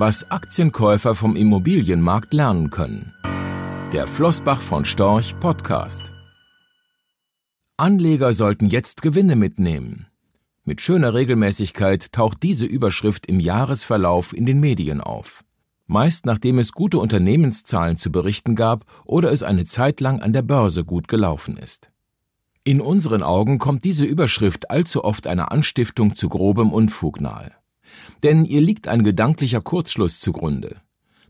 Was Aktienkäufer vom Immobilienmarkt lernen können. Der Flossbach von Storch Podcast. Anleger sollten jetzt Gewinne mitnehmen. Mit schöner Regelmäßigkeit taucht diese Überschrift im Jahresverlauf in den Medien auf. Meist nachdem es gute Unternehmenszahlen zu berichten gab oder es eine Zeit lang an der Börse gut gelaufen ist. In unseren Augen kommt diese Überschrift allzu oft einer Anstiftung zu grobem Unfug nahe. Denn ihr liegt ein gedanklicher Kurzschluss zugrunde.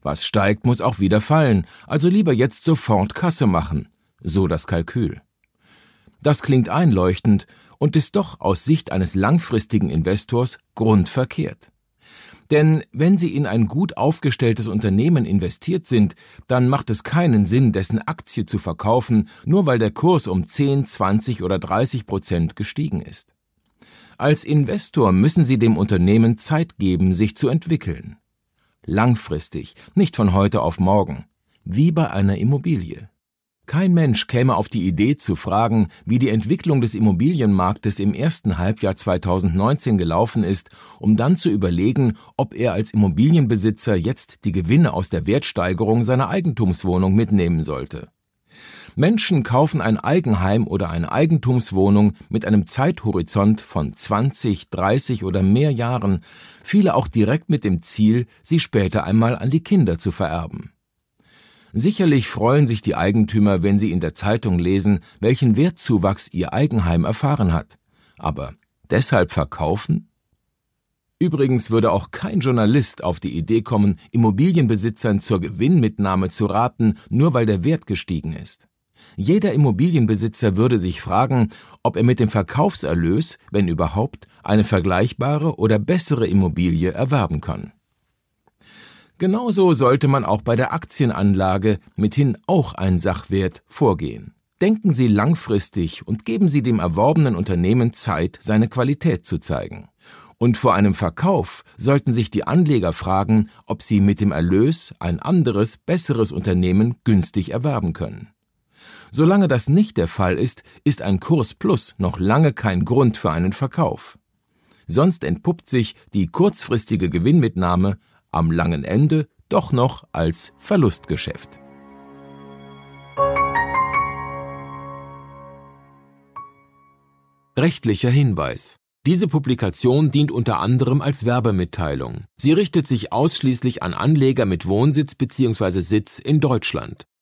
Was steigt, muss auch wieder fallen, also lieber jetzt sofort Kasse machen, so das Kalkül. Das klingt einleuchtend und ist doch aus Sicht eines langfristigen Investors grundverkehrt. Denn wenn Sie in ein gut aufgestelltes Unternehmen investiert sind, dann macht es keinen Sinn, dessen Aktie zu verkaufen, nur weil der Kurs um 10, 20 oder 30 Prozent gestiegen ist. Als Investor müssen Sie dem Unternehmen Zeit geben, sich zu entwickeln. Langfristig, nicht von heute auf morgen, wie bei einer Immobilie. Kein Mensch käme auf die Idee zu fragen, wie die Entwicklung des Immobilienmarktes im ersten Halbjahr 2019 gelaufen ist, um dann zu überlegen, ob er als Immobilienbesitzer jetzt die Gewinne aus der Wertsteigerung seiner Eigentumswohnung mitnehmen sollte. Menschen kaufen ein Eigenheim oder eine Eigentumswohnung mit einem Zeithorizont von 20, 30 oder mehr Jahren, viele auch direkt mit dem Ziel, sie später einmal an die Kinder zu vererben. Sicherlich freuen sich die Eigentümer, wenn sie in der Zeitung lesen, welchen Wertzuwachs ihr Eigenheim erfahren hat. Aber deshalb verkaufen? Übrigens würde auch kein Journalist auf die Idee kommen, Immobilienbesitzern zur Gewinnmitnahme zu raten, nur weil der Wert gestiegen ist. Jeder Immobilienbesitzer würde sich fragen, ob er mit dem Verkaufserlös, wenn überhaupt, eine vergleichbare oder bessere Immobilie erwerben kann. Genauso sollte man auch bei der Aktienanlage, mithin auch ein Sachwert, vorgehen. Denken Sie langfristig und geben Sie dem erworbenen Unternehmen Zeit, seine Qualität zu zeigen. Und vor einem Verkauf sollten sich die Anleger fragen, ob sie mit dem Erlös ein anderes, besseres Unternehmen günstig erwerben können. Solange das nicht der Fall ist, ist ein Kurs Plus noch lange kein Grund für einen Verkauf. Sonst entpuppt sich die kurzfristige Gewinnmitnahme am langen Ende doch noch als Verlustgeschäft. Rechtlicher Hinweis diese Publikation dient unter anderem als Werbemitteilung. Sie richtet sich ausschließlich an Anleger mit Wohnsitz bzw. Sitz in Deutschland.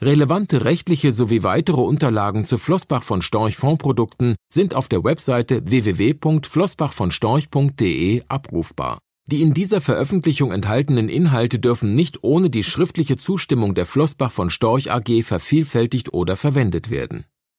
Relevante rechtliche sowie weitere Unterlagen zu Flossbach von Storch Fondprodukten sind auf der Webseite www.flossbachvonstorch.de abrufbar. Die in dieser Veröffentlichung enthaltenen Inhalte dürfen nicht ohne die schriftliche Zustimmung der Flossbach von Storch AG vervielfältigt oder verwendet werden